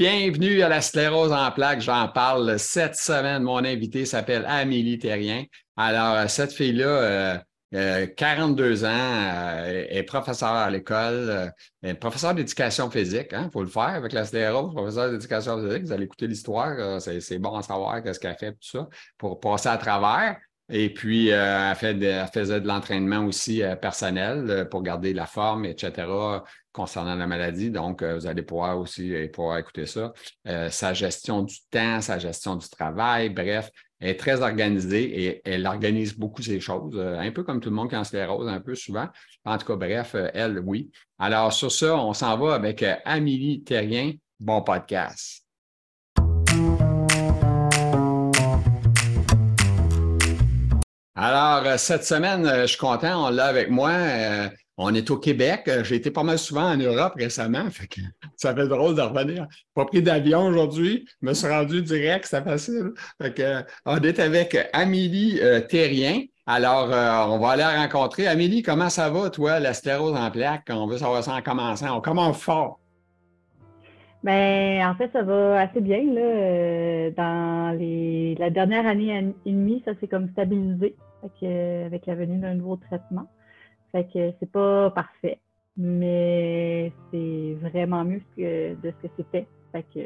Bienvenue à la sclérose en plaques. J'en parle cette semaine. Mon invité s'appelle Amélie Terrien. Alors, cette fille-là, 42 euh, euh, ans, est professeure à l'école, euh, professeur d'éducation physique. Il hein, faut le faire avec la sclérose, professeur d'éducation physique. Vous allez écouter l'histoire. C'est bon à savoir qu'est-ce qu'elle fait, tout ça, pour passer à travers. Et puis, elle, faisait de l'entraînement aussi personnel pour garder la forme, etc concernant la maladie. Donc, euh, vous allez pouvoir aussi euh, pouvoir écouter ça. Euh, sa gestion du temps, sa gestion du travail, bref, elle est très organisée et elle organise beaucoup ces choses, un peu comme tout le monde qui en se rose un peu souvent. En tout cas, bref, elle, oui. Alors, sur ça, on s'en va avec Amélie Terrien. Bon podcast. Alors, cette semaine, je suis content, on l'a avec moi. On est au Québec. Euh, j'ai été pas mal souvent en Europe récemment. ça fait drôle de revenir. Pas pris d'avion aujourd'hui. Je me suis rendu direct, c'est facile. on est avec Amélie euh, Terrien. Alors, euh, on va aller la rencontrer. Amélie, comment ça va, toi, la sclérose en plaques? On veut savoir ça en commençant. On commence fort. Ben, en fait, ça va assez bien. Dans la dernière année et demie, ça s'est comme stabilisé avec la venue d'un nouveau traitement. Fait que c'est pas parfait, mais c'est vraiment mieux que, de ce que c'était. Fait que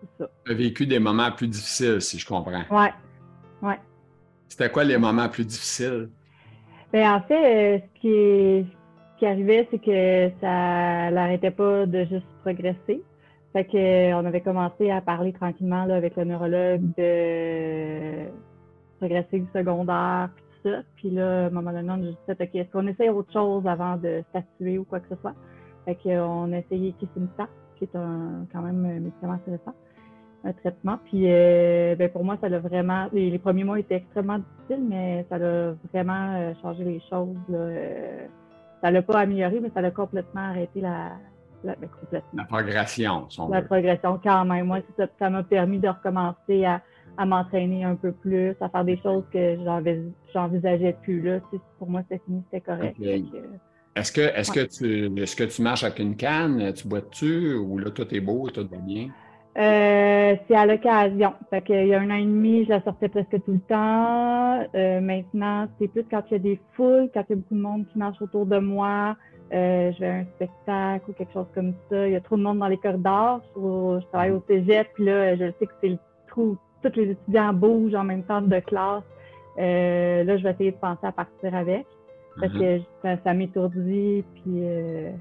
c'est ça. Tu as vécu des moments plus difficiles, si je comprends. Ouais. Ouais. C'était quoi les moments plus difficiles? Ben, en fait, euh, ce qui, qui arrivait, c'est que ça n'arrêtait pas de juste progresser. Fait que, on avait commencé à parler tranquillement là, avec le neurologue de progresser du secondaire, puis là, à un moment donné, on a dit, OK, est-ce qu'on essaye autre chose avant de statuer ou quoi que ce soit? Fait qu'on a essayé Kisimta, qui est un, quand même un médicament intéressant, un traitement. Puis euh, ben, pour moi, ça l'a vraiment, les, premiers mois étaient extrêmement difficiles, mais ça a vraiment euh, changé les choses. Là. Euh, ça l'a pas amélioré, mais ça l'a complètement arrêté la, la, ben, complètement. la progression. La progression quand même. Moi, ça m'a permis de recommencer à à m'entraîner un peu plus, à faire des choses que j'envisageais plus là. pour moi, c'était fini, c'était correct. Est-ce que, est-ce, que tu, est-ce que tu marches avec une canne? Tu bois-tu? Ou là, tout est beau, tout va bien? Euh, c'est à l'occasion. Fait qu'il y a un an et demi, je la sortais presque tout le temps. Euh, maintenant, c'est plus quand il y a des foules, quand il y a beaucoup de monde qui marche autour de moi. Euh, je vais à un spectacle ou quelque chose comme ça. Il y a trop de monde dans les corridors. Je, je travaille au cégep, puis là, je sais que c'est le trou tous les étudiants bougent en même temps de classe. Euh, là, je vais essayer de penser à partir avec. Parce que ça, m'étourdit. Puis euh,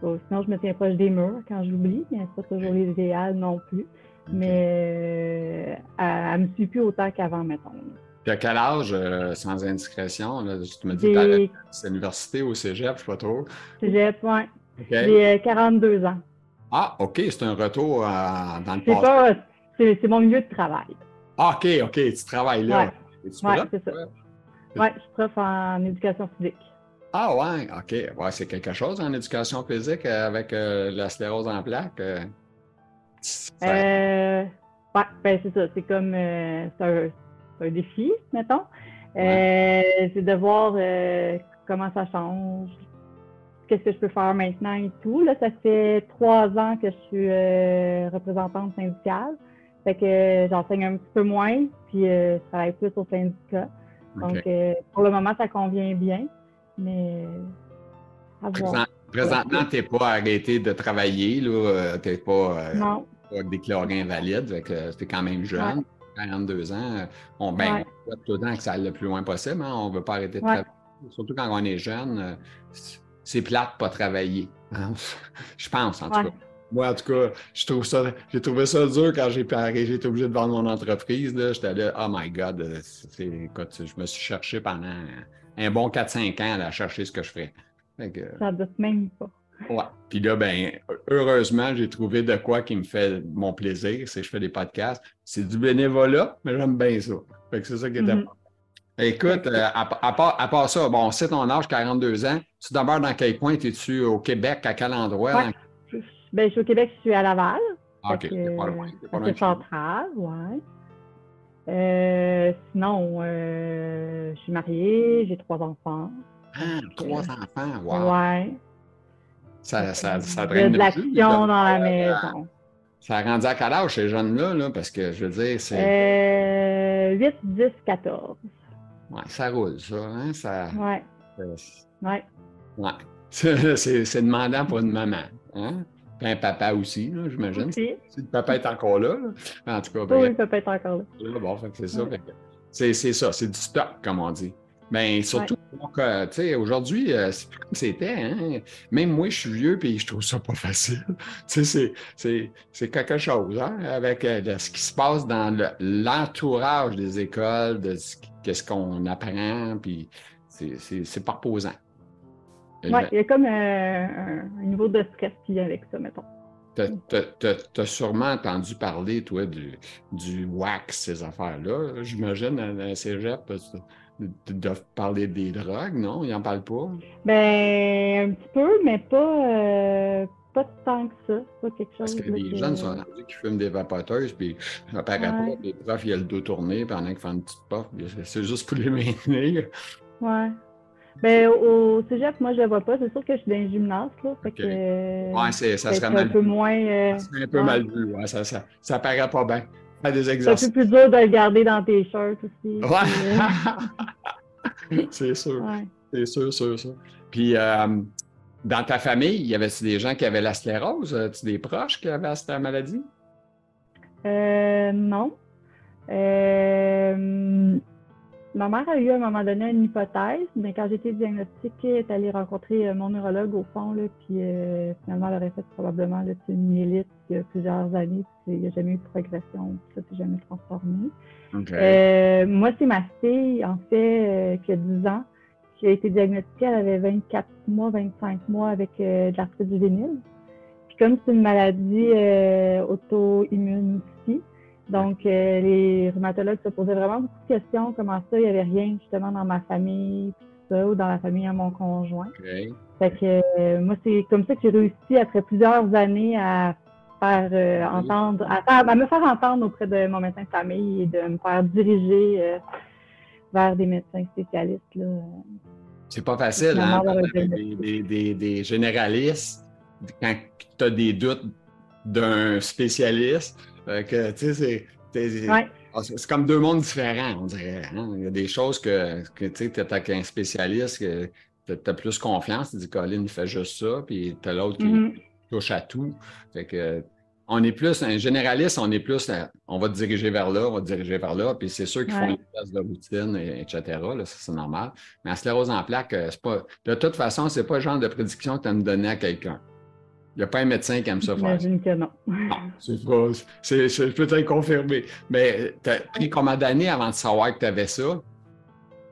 sinon, je me tiens proche des murs quand j'oublie, mais c'est pas toujours l'idéal non plus. Mais euh, elle, ne me suit plus autant qu'avant, mettons. Puis à quel âge, sans indiscrétion? tu me dis que c'est l'université ou cégep, je sais pas trop. Cégep, oui. J'ai 42 ans. Ah, OK, c'est un retour dans le passé. C'est mon milieu de travail. Ah, OK, OK, tu travailles là. Oui, c'est ça. Oui, je suis prof en éducation physique. Ah, ouais, OK. Ouais, c'est quelque chose en éducation physique euh, avec euh, la sclérose en plaques. Euh, euh ouais, ben c'est ça. C'est comme c'est un, défi, mettons. c'est de voir comment ça change, qu'est-ce que je peux faire maintenant et tout. Là, ça fait trois ans que je suis représentante syndicale. Fait que j'enseigne un petit peu moins, puis euh, je travaille plus au syndicat. Donc, euh, pour le moment, ça convient bien, mais à voir. Présentement, tu n'es pas arrêté de travailler, euh, tu n'es pas, déclaré invalide, tu es quand même jeune, 42 ans. On ben, tout le temps que ça aille le plus loin possible, hein. on ne veut pas arrêter de travailler. Surtout quand on est jeune, c'est plate de pas travailler. Hein. Je pense, en tout cas. Moi, en tout cas, je trouve ça, j'ai trouvé ça dur quand j'ai j'ai été obligé de vendre mon entreprise. J'étais là, oh my God, écoute, je me suis cherché pendant un bon 4-5 ans à chercher ce que je ferais. ça doute même pas. Ouais. Puis là, ben, heureusement, j'ai trouvé de quoi qui me fait mon plaisir, c'est que je fais des podcasts. C'est du bénévolat, mais j'aime bien ça. Fait que c'est ça qui est important. Écoute, euh, à, part, à, part, ça, bon, c'est ton âge, 42 ans. Tu demeures dans quel coin? Es-tu au Québec? À quel endroit? Ben, je suis au Québec, je suis à Laval. Ah, OK, c'est pas loin. C'est central, ouais. Euh, sinon, euh, je suis mariée, j'ai trois enfants. Ah, trois enfants, wow. Ouais. Ça, ça, ça a de l'action dans la maison. Ça a rendu à quel âge ces jeunes-là, là? Parce que je veux dire, c'est. Euh, 8, 10, 14. Ouais, ça roule, ça. Hein? ça... Ouais. euh, Ouais. c'est demandant pour une maman. Hein? Un papa aussi, j'imagine. Si le papa est encore là. là. En tout cas, Oui, bref. il peut pas être encore là. Bon, c'est ça. C'est ça, c'est du stock, comme on dit. Mais surtout, donc, euh, tu sais, aujourd'hui, euh, c'est plus comme c'était. Hein? Même moi, je suis vieux, puis je trouve ça pas facile. Tu sais, c'est- quelque chose, hein? Avec euh, de ce qui se passe dans le- l'entourage des écoles, de ce qu'on apprend, puis c'est pas reposant. Ouais, il y a comme euh, un, niveau de stress qui vient avec ça, mettons. Tu as, sûrement entendu parler, toi, du, du wax, ces affaires-là. J'imagine, à la cégep, tu doivent parler des drogues, non? Ils n'en parlent pas? Ben, un petit peu, mais pas, euh, pas tant que ça. Pas quelque chose. Parce que les jeunes sont rendus qui fument des vapoteuses, puis ça paraît Ouais. pas, puis le prof, il a le dos tourné pendant qu'il fait une petite c'est- c'est juste pour les maintenir. Ouais. Ben, au cégep, moi, je le vois pas. C'est sûr que je suis dans les gymnases, là. Fait que. euh, Ouais, c'est- ça serait mal un peu vu. moins. euh, Ça serait un peu ouais. mal vu, ouais, ça, ça, ça paraît pas bien. Des c'est un exercices. peu plus dur de le garder dans tes shirts aussi. Ouais. c'est sûr. Ouais. C'est sûr, sûr, sûr. Puis, euh, dans ta famille, y avait-tu des gens qui avaient la sclérose? As-tu des proches qui avaient cette maladie? Euh, non. Euh, ma mère a eu à un moment donné une hypothèse, mais quand j'ai été diagnostiquée, elle est allée rencontrer euh, mon neurologue au fond, là, puis euh, finalement, elle aurait fait probablement là, une myélite il y a plusieurs années, puis il n'y a jamais eu de progression, puis ça s'est jamais transformé. Euh, moi, c'est ma fille, en fait, euh, qui a 10 ans, qui a été diagnostiquée, elle avait 24 mois, 25 mois avec de l'arthrite juvénile. Puis comme c'est une maladie auto-immune aussi, donc euh, les rhumatologues se posaient vraiment beaucoup de questions, comment ça, il n'y avait rien justement dans ma famille, puis tout ça, ou dans la famille à mon conjoint. OK. Fait que euh, moi, c'est comme ça que j'ai réussi après plusieurs années à faire euh, Oui. entendre, à, faire- à me faire entendre auprès de mon médecin de famille et de me faire diriger vers des médecins spécialistes. Là. C'est pas facile, hein? des, des, des généralistes, quand tu as des doutes d'un spécialiste, que, tu sais, c'est- c'est. Ouais. ah, C'est c'est comme deux mondes différents, on dirait. hein. Il y a des choses que, que tu sais, avec un spécialiste, que tu as plus confiance, tu dis, Colin, il fait juste ça, puis tu as l'autre qui Mhm. touche à tout. Fait que, on est plus, un généraliste, on est plus, on va te diriger vers là, on va te diriger vers là, puis c'est ceux qui font les tests de routine, et- etc. Là, ça, c'est normal. Mais la sclérose en plaques, euh, c'est pas, de toute façon, c'est pas le genre de prédiction que tu as me donner à quelqu'un. Il n'y a pas un médecin qui aime ça faire. J'imagine que non. Non, c'est pas, c'est, c'est peut-être confirmé. Mais tu as pris combien d'années avant de savoir que tu avais ça?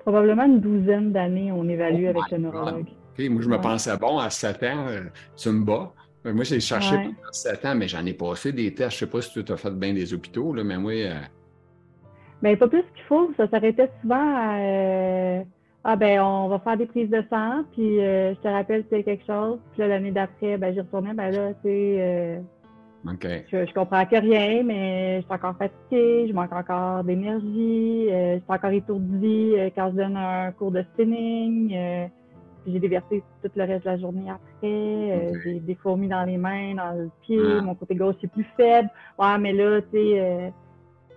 Probablement une douzaine d'années, on évalue Oh avec le neurologue. Moi, je me Ouais. pensais bon à 7 ans, euh, tu me bats. Moi, j'ai cherché Ouais. pendant 7 ans, mais j'en ai passé des tests. Je sais pas si tu as fait bien des hôpitaux, là, mais moi, euh, Ben, pas plus qu'il faut. Ça s'arrêtait souvent à euh, Ah ben on va faire des prises de sang, puis euh, je te rappelle si c'est quelque chose. Puis là, l'année d'après, ben j'y retournais, ben là, tu sais, euh, OK. je, je comprends que rien, mais je suis encore fatiguée, je manque encore d'énergie, euh, je suis encore étourdie euh, quand je donne un cours de spinning. puis j'ai vertiges tout le reste de la journée après. J'ai des fourmis dans les mains, dans le pied. Ah. Mon côté gauche est plus faible. Ouais, mais là, tu sais,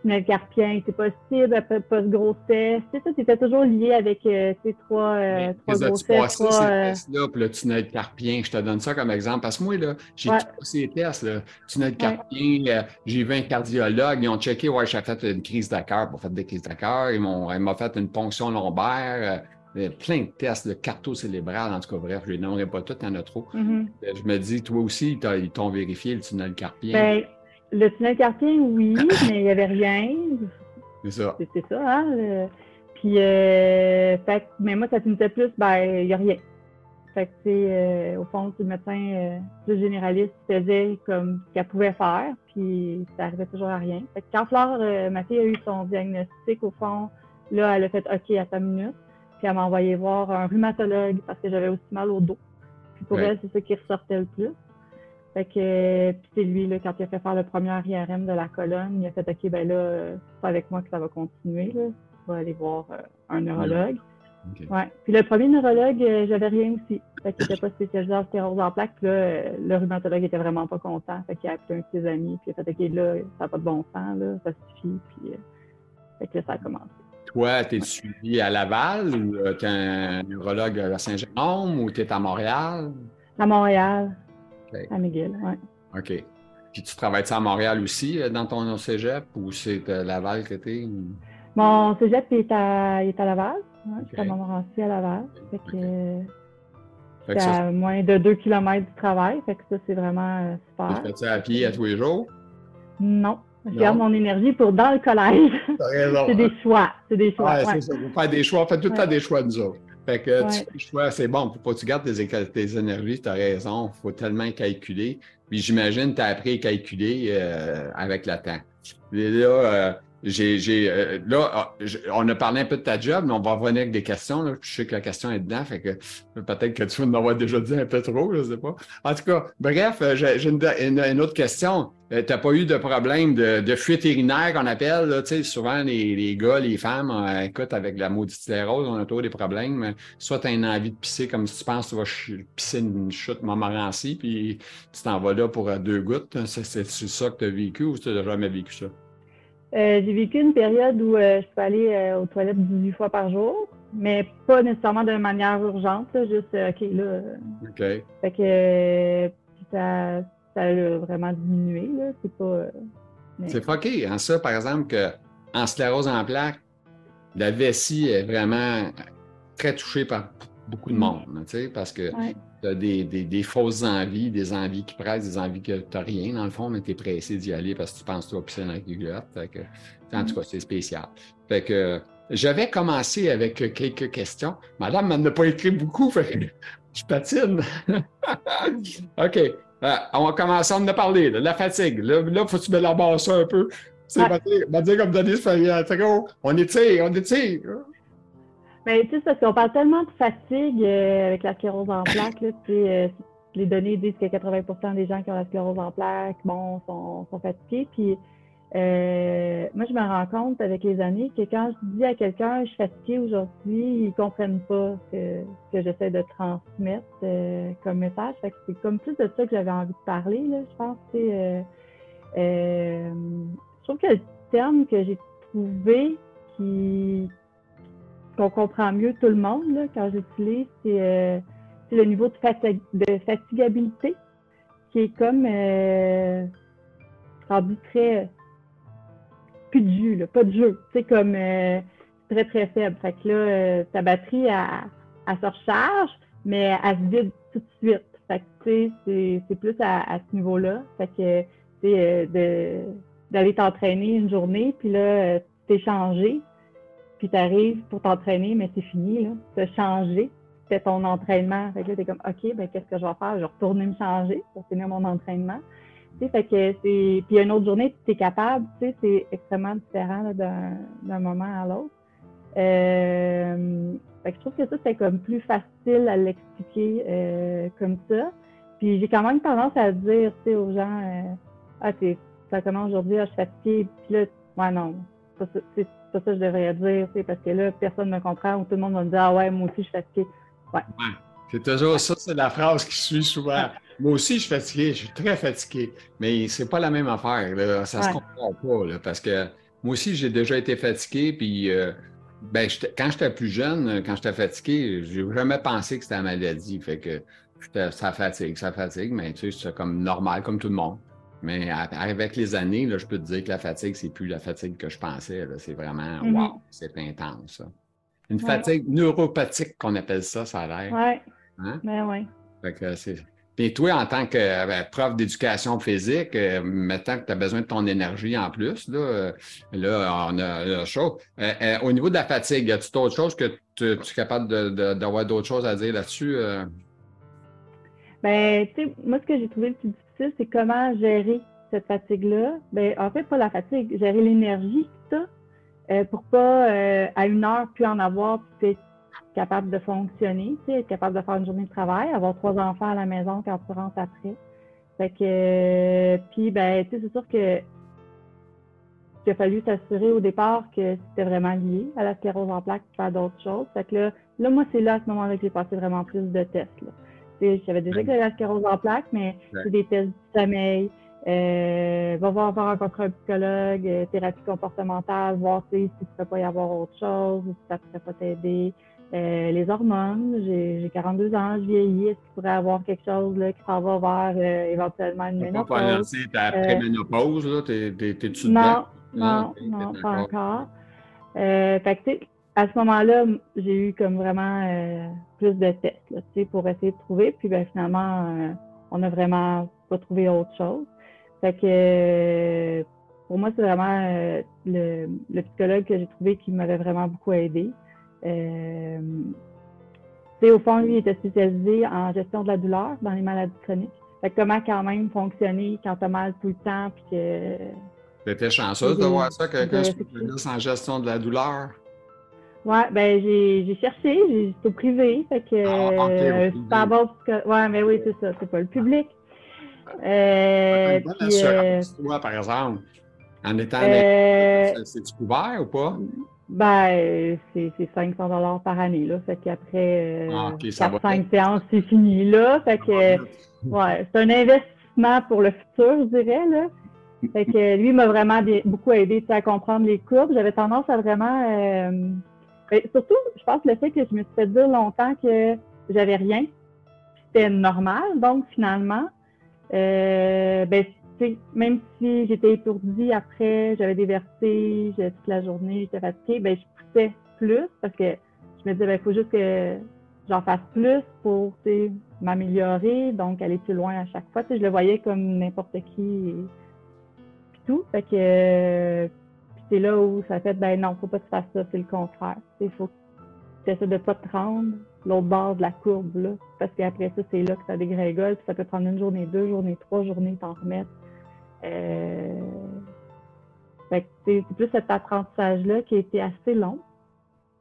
tunnel carpien, c'est possible, après post-grossesse. Tu sais, toujours lié avec, euh, sais, trois, euh, trois grossesses, passé trois... ces euh, tests-là, puis le tunnel carpien, je te donne ça comme exemple. Parce que moi, là, j'ai Ouais. passé les tests, là. Tunnel carpien, euh, j'ai vu un cardiologue, ils ont checké, ouais, j'ai fait une crise de cœur, pour faire des crises de cœur, ils m'ont, fait une ponction lombaire, euh, plein de tests de carto-cérébral, en tout cas, bref, je les nommerai pas tous, il y en a trop. mhm. Euh, Je me dis, toi aussi, ils t'ont vérifié le tunnel carpien. Ben, le tunnel carpien, oui, mais il n'y avait rien. c'est ça. C'est c'est ça, hein? le- Puis, euh, fait, mais moi, ça finissait plus, ben, il n'y a rien. Fait que, tu sais, euh, au fond, c'est le médecin euh, plus généraliste qui faisait comme ce qu'elle pouvait faire, puis ça arrivait toujours à rien. Fait que quand Flore, euh, ma fille, a eu son diagnostic, au fond, là, elle a fait OK à sa minute, puis elle m'a envoyé voir un rhumatologue parce que j'avais aussi mal au dos. Puis pour Ouais. elle, c'est ça qui ressortait le plus. Fait que, puis c'est lui, là, quand il a fait faire le premier IRM de la colonne, il a fait OK, ben là, euh, c'est avec moi que ça va continuer, là. Tu vas aller voir euh, un neurologue. Ouais. Puis le premier neurologue, euh, j'avais rien aussi. Fait qu'il n'était pas spécialisé en sclérose en plaques. Puis là, le rhumatologue était vraiment pas content. Fait qu'il a appelé un de ses amis. Puis il a fait OK, là, ça n'a pas de bon sens, là, ça suffit. Puis fait que là, ça a commencé. Toi, tu es suivi à Laval ou tu es un neurologue à Saint-Jérôme ou tu es à Montréal? À Montréal. À McGill, oui. OK. Puis tu travailles à Montréal aussi dans ton cégep ou c'est à Laval que tu es? Mon cégep est à, est à Laval. Ouais, Je suis à Montmorency à Laval. Fait que, c'est à moins de 2 km du travail. Fait que ça, c'est vraiment super. Tu fais ça à pied à tous les jours? Non. Je garde mon énergie pour dans le collège. c'est des choix. C'est des choix. Ouais, c'est ça. Vous faites des choix. Faites tout le temps des choix, nous autres. Fait que tu fais des choix, c'est bon. Faut pas que tu gardes tes, tes énergies, tu as raison. Il faut tellement calculer. Puis j'imagine que tu as appris à calculer euh, avec le temps. Et là, euh, j'ai, euh, là, ah, on a parlé un peu de ta job, mais on va revenir avec des questions. Là. Je sais que la question est dedans, fait que peut-être que tu vas en avoir déjà dit un peu trop, je ne sais pas. En tout cas, bref, euh, j'ai une, autre question. Euh, tu n'as pas eu de problème de, fuite urinaire qu'on appelle, là, souvent les, les, gars, les femmes, écoute, avec la maudite sclérose, on a toujours des problèmes. Soit tu as une envie de pisser comme si tu penses que tu vas pisser une chute Montmorency, puis tu t'en vas là pour deux gouttes. C'est ça que tu as vécu ou tu n'as jamais vécu ça? Euh, j'ai vécu une période où euh, je peux aller euh, aux toilettes 18 fois par jour, mais pas nécessairement de manière urgente, juste OK, là. OK. Fait que ça, ça a vraiment diminué, là. C'est pas. C'est fucké, hein, ça, par exemple, que en sclérose en plaques, la vessie est vraiment très touchée par beaucoup de mm. monde, tu sais, parce que as des, des, fausses envies, des envies qui pressent, des envies que tu n'as rien dans le fond, mais tu es pressé d'y aller parce que tu penses que vas pisser dans la culotte. en tout mm. cas, c'est spécial. Fait que j'avais commencé avec quelques questions. Madame m'en a pas écrit beaucoup, fait je patine. OK. Euh, on va commencer à en parler. la fatigue. Là, il faut que tu me ça un peu. C'est va dire comme Denis. On étire, on étire. Mais tu sais, parce qu'on parle tellement de fatigue euh, avec la sclérose en plaques. Là, euh, les données disent que 80% des gens qui ont la sclérose en plaques, bon, sont, sont fatigués. Puis euh, moi, je me rends compte avec les années que quand je dis à quelqu'un je suis fatigué aujourd'hui, ils comprennent pas ce que, j'essaie de transmettre comme message. Fait que c'est comme plus de ça que j'avais envie de parler, là, je pense. je trouve que le terme que j'ai trouvé qui, qu'on comprend mieux tout le monde quand j'utilise, c'est euh, le niveau de, de, fatigabilité qui est comme euh, rendu très plus de jus, pas de jeu. C'est comme euh, très très faible. Fait que là, euh, ta batterie elle, se recharge, mais elle se vide tout de suite. Fait que c'est plus à, ce niveau-là. Fait que de d'aller t'entraîner une journée, puis là, t'es changé, puis tu arrives pour t'entraîner, mais c'est fini, là. Tu as changé. C'était ton entraînement. Fait que là, tu es comme, OK, ben, qu'est-ce que je vais faire? Je vais retourner me changer pour finir mon entraînement. Tu sais, fait que c'est. Puis une autre journée, tu es capable, tu sais, c'est extrêmement différent d'un moment à l'autre. Euh, fait que je trouve que ça, c'est comme plus facile à l'expliquer euh, comme ça. Puis j'ai quand même tendance à dire, tu sais, aux gens, euh, ah, ça commence aujourd'hui, ah, je suis fatiguée. Puis là, ouais, non, c'est c'est ça que je devrais dire, parce que là, personne ne me comprend ou tout le monde va me dire Ah ouais, moi aussi, je suis fatigué. Ouais. C'est toujours ça, c'est la phrase qui suit souvent. Moi aussi, je suis fatigué, je suis très fatigué. Mais c'est pas la même affaire. Là. Ça se comprend pas. Là, parce que moi aussi, j'ai déjà été fatigué. Puis, euh, ben, quand j'étais plus jeune, quand j'étais fatigué, j'ai jamais pensé que c'était la maladie. Fait que ça fatigue, ça fatigue, mais tu sais, c'est comme normal, comme tout le monde. Mais avec les années, là, je peux te dire que la fatigue, c'est plus la fatigue que je pensais. C'est vraiment, mm-hmm. wow, c'est intense. Une fatigue neuropathique qu'on appelle ça, ça a l'air. Oui. Hein? Ben oui. Puis toi, en tant que euh, prof d'éducation physique, euh, maintenant que tu as besoin de ton énergie en plus, là, euh, là on a la chose. au niveau de la fatigue, as-tu autre chose que tu, es capable d'avoir d'autres choses à dire là-dessus? Ben, tu sais, moi, ce que j'ai trouvé le plus c'est comment gérer cette fatigue-là. Ben, en fait, pas la fatigue, gérer l'énergie que tu euh, pour pas, euh, à une heure, plus en avoir, puis être capable de fonctionner, être capable de faire une journée de travail, avoir trois enfants à la maison quand tu rentres après. Fait que, euh, puis, ben, tu sais, c'est sûr que il a fallu s'assurer au départ que c'était vraiment lié à la sclérose en plaques, faire d'autres choses. Fait là, là moi, c'est là, à ce moment-là, que j'ai passé vraiment plus de tests. J'avais déjà que la sclérose en plaques, mais c'est des tests du sommeil. Euh, va voir faire rencontrer un psychologue, euh, thérapie comportementale, voir si tu ne pas y avoir autre chose, si ça ne pourrait pas t'aider. Euh, les hormones, j'ai 42 ans, je vieillis, est-ce qu'il pourrait avoir quelque chose là, qui s'en va vers éventuellement une ménopause? pas lancé ta pré-ménopause, là? T'es-tu Non, non, non, pas encore. Fait que, à ce moment-là, j'ai eu comme vraiment plus de tests là, pour essayer de trouver. Puis ben, finalement, on n'a vraiment pas trouvé autre chose. Fait que pour moi, c'est vraiment le, le, psychologue que j'ai trouvé qui m'avait vraiment beaucoup aidé. Euh, au fond, lui, il était spécialisé en gestion de la douleur dans les maladies chroniques. Fait comment quand même fonctionner quand tu as mal tout le temps. Puis que... Tu étais chanceuse de voir ça, quelqu'un spécialiste en gestion de la douleur? Oui, ben j'ai cherché, j'ai au privé, fait que ah, okay, euh, ouais, mais oui, c'est ça, c'est pas le public. Euh, puis, euh, toi, par exemple, en étant euh, c'est-tu couvert ou pas? Ben, c'est 500 dollars par année, là. Fait qu'après euh, ah, 4-5 séances, c'est fini, là. Fait que, ouais, c'est un investissement pour le futur, je dirais, là. Fait que lui m'a vraiment beaucoup aidé à comprendre les courbes. J'avais tendance à vraiment... Euh, ben, surtout, je pense le fait que je me suis fait dire longtemps que j'avais rien, c'était normal. Donc, finalement, euh, ben, même si j'étais étourdie après, j'avais des vertiges toute la journée, j'étais fatiguée, ben, je poussais plus parce que je me disais, ben, il faut juste que j'en fasse plus pour m'améliorer, donc aller plus loin à chaque fois. je le voyais comme n'importe qui et puis tout. Fait que c'est là où ça fait ben non, faut pas que tu fasses ça, c'est le contraire. Il faut que tu essaies de pas te rendre l'autre bord de la courbe, là, parce qu'après ça, c'est là que ça dégrégole, puis ça peut prendre une journée, deux journées, trois journées, t'en remettre. Euh, c'est plus cet apprentissage-là qui a été assez long,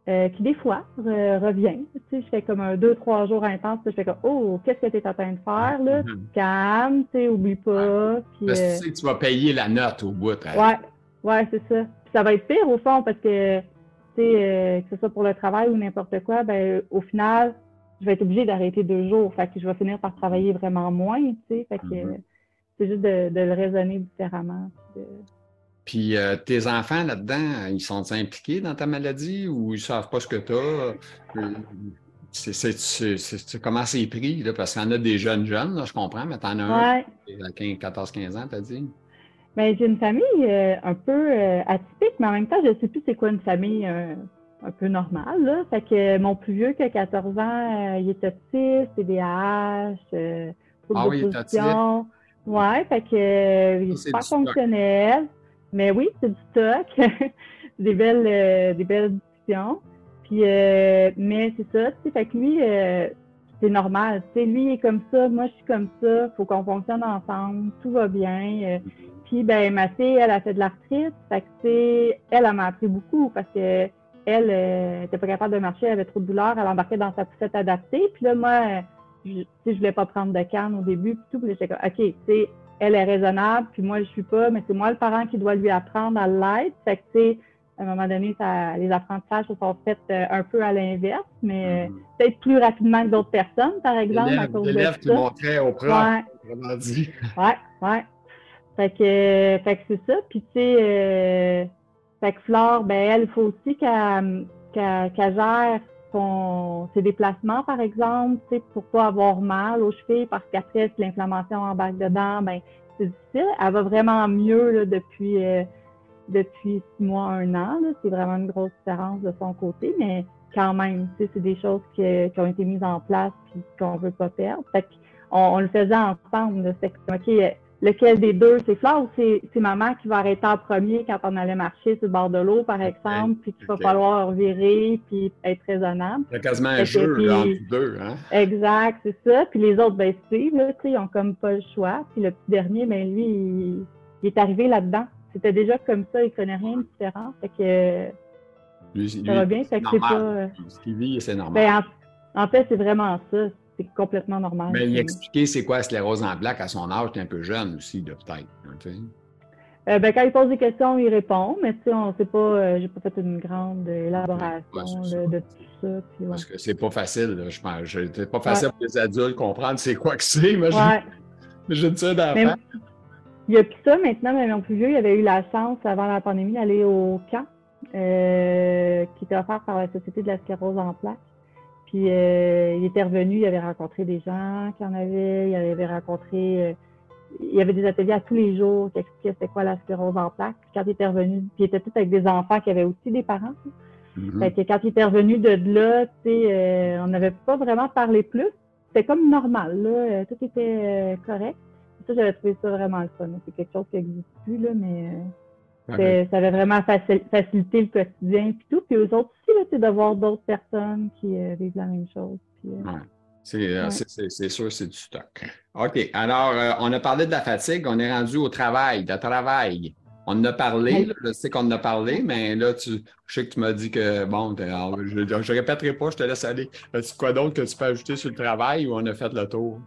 euh, qui des fois revient. Tu sais, je fais comme un deux, trois jours intense, je fais comme Oh, qu'est-ce que tu es en train de faire? Là? Mm-hmm. Calme, tu sais, oublie pas. Puis, parce que tu sais que tu vas payer la note au bout. Hein. Ouais, ouais, c'est ça. Puis ça va être pire au fond parce que tu sais, euh, que ce soit pour le travail ou n'importe quoi, ben au final, je vais être obligée d'arrêter deux jours. Fait que je vais finir par travailler vraiment moins, tu sais. Fait que mm-hmm. C'est juste de, le raisonner différemment. Puis euh, tes enfants là-dedans, ils sont impliqués dans ta maladie ou ils ne savent pas ce que tu as? C'est, comment c'est pris? Là, parce qu'il y en a des jeunes jeunes, je comprends, mais tu en as un à 14-15 ans, tu as dit? Bien, j'ai une famille euh, un peu euh, atypique, mais en même temps, je ne sais plus c'est quoi une famille un peu normale. Là. Fait que mon plus vieux qui a 14 ans, il est autiste, TDAH, ah oui, il est Ouais, fait que euh, c'est pas fonctionnel. Mais oui, c'est du stock. des belles euh, des belles discussions. Puis euh, mais c'est ça, tu sais, fait que lui, c'est normal. Tu sais, lui il est comme ça, moi je suis comme ça, faut qu'on fonctionne ensemble, tout va bien. Puis ben ma fille, elle a fait de l'arthrite, fait que elle, elle m'a appris beaucoup parce que elle n'était pas capable de marcher, elle avait trop de douleur, elle embarquait dans sa poussette adaptée. Puis là, moi, je, je voulais pas prendre de canne au début, puis tout, puis j'étais comme, OK, tu elle est raisonnable, puis moi, je suis pas, mais c'est moi le parent qui doit lui apprendre à l'être. Fait que, tu sais, à un moment donné, ça, les apprentissages se sont faits euh, un peu à l'inverse, mais mm-hmm. peut-être plus rapidement que d'autres personnes, par exemple, à cause de ça. qui montrait au prof, ouais. dit. Ouais, ouais. Fait que, fait que c'est ça. Puis, tu sais, euh, fait que Flore, ben, elle, il faut aussi qu'elle qu gère son, ses déplacements, par exemple, pour pas avoir mal aux chevilles, parce qu'après, si l'inflammation embarque dedans, ben c'est difficile. Elle va vraiment mieux là, depuis, euh, depuis six mois, un an. C'est vraiment une grosse différence de son côté, mais quand même, c'est des choses qui, qui, ont été mises en place et qu'on veut pas perdre. Fait on, le faisait ensemble. C'est OK, lequel des deux, c'est Flore ou c'est maman qui va arrêter en premier quand on allait marcher sur le bord de l'eau, par exemple, puis qu'il va falloir virer puis être raisonnable. C'est quasiment un jeu entre deux, hein? Exact, c'est ça. Puis les autres, ben, suivent, là, ils ont comme pas le choix. Puis le petit dernier, ben, lui, il, est arrivé là-dedans. C'était déjà comme ça, il connaît rien de différent. Fait que ça va bien, fait que c'est pas... Ce qu'il vit, c'est normal. Ben, en fait, c'est vraiment ça c'est complètement normal. Mais il expliquer c'est quoi la sclérose en plaques à son âge, es un peu jeune aussi, peut-être. Euh, ben, quand il pose des questions, il répond, mais tu sais, on sait pas, euh, j'ai pas fait une grande élaboration de, tout ça. Parce que c'est pas facile, je pense. C'est pas facile pour les adultes comprendre c'est quoi que c'est, j'ai ça d'enfant. Il y a plus ça maintenant, mais mon plus vieux, il avait eu la chance avant la pandémie d'aller au camp euh, qui était offert par la Société de la sclérose en plaques. Puis il était revenu, il avait rencontré des gens qui en avaient, il avait rencontré il y avait des ateliers à tous les jours qui expliquaient c'était quoi la sclérose en plaques. quand il était revenu, puis il était tout avec des enfants qui avaient aussi des parents. Mm-hmm. Fait que quand il était revenu de là, tu sais, euh, on n'avait pas vraiment parlé plus. C'était comme normal, là. Euh, tout était euh, correct. Ça, j'avais trouvé ça vraiment le fun. C'est quelque chose qui n'existe plus, là, mais ça avait vraiment facilité le quotidien puis tout. Puis eux autres aussi, là, c'est de voir d'autres personnes qui vivent la même chose. Euh, c'est sûr, c'est du stock. OK. Alors, euh, on a parlé de la fatigue, on est rendu au travail, de travail. On en a parlé, je sais qu'on en a parlé, mais là, tu, je sais que tu m'as dit que, bon, je ne répéterai pas, je te laisse aller. As-tu quoi d'autre que tu peux ajouter sur le travail ou on a fait le tour?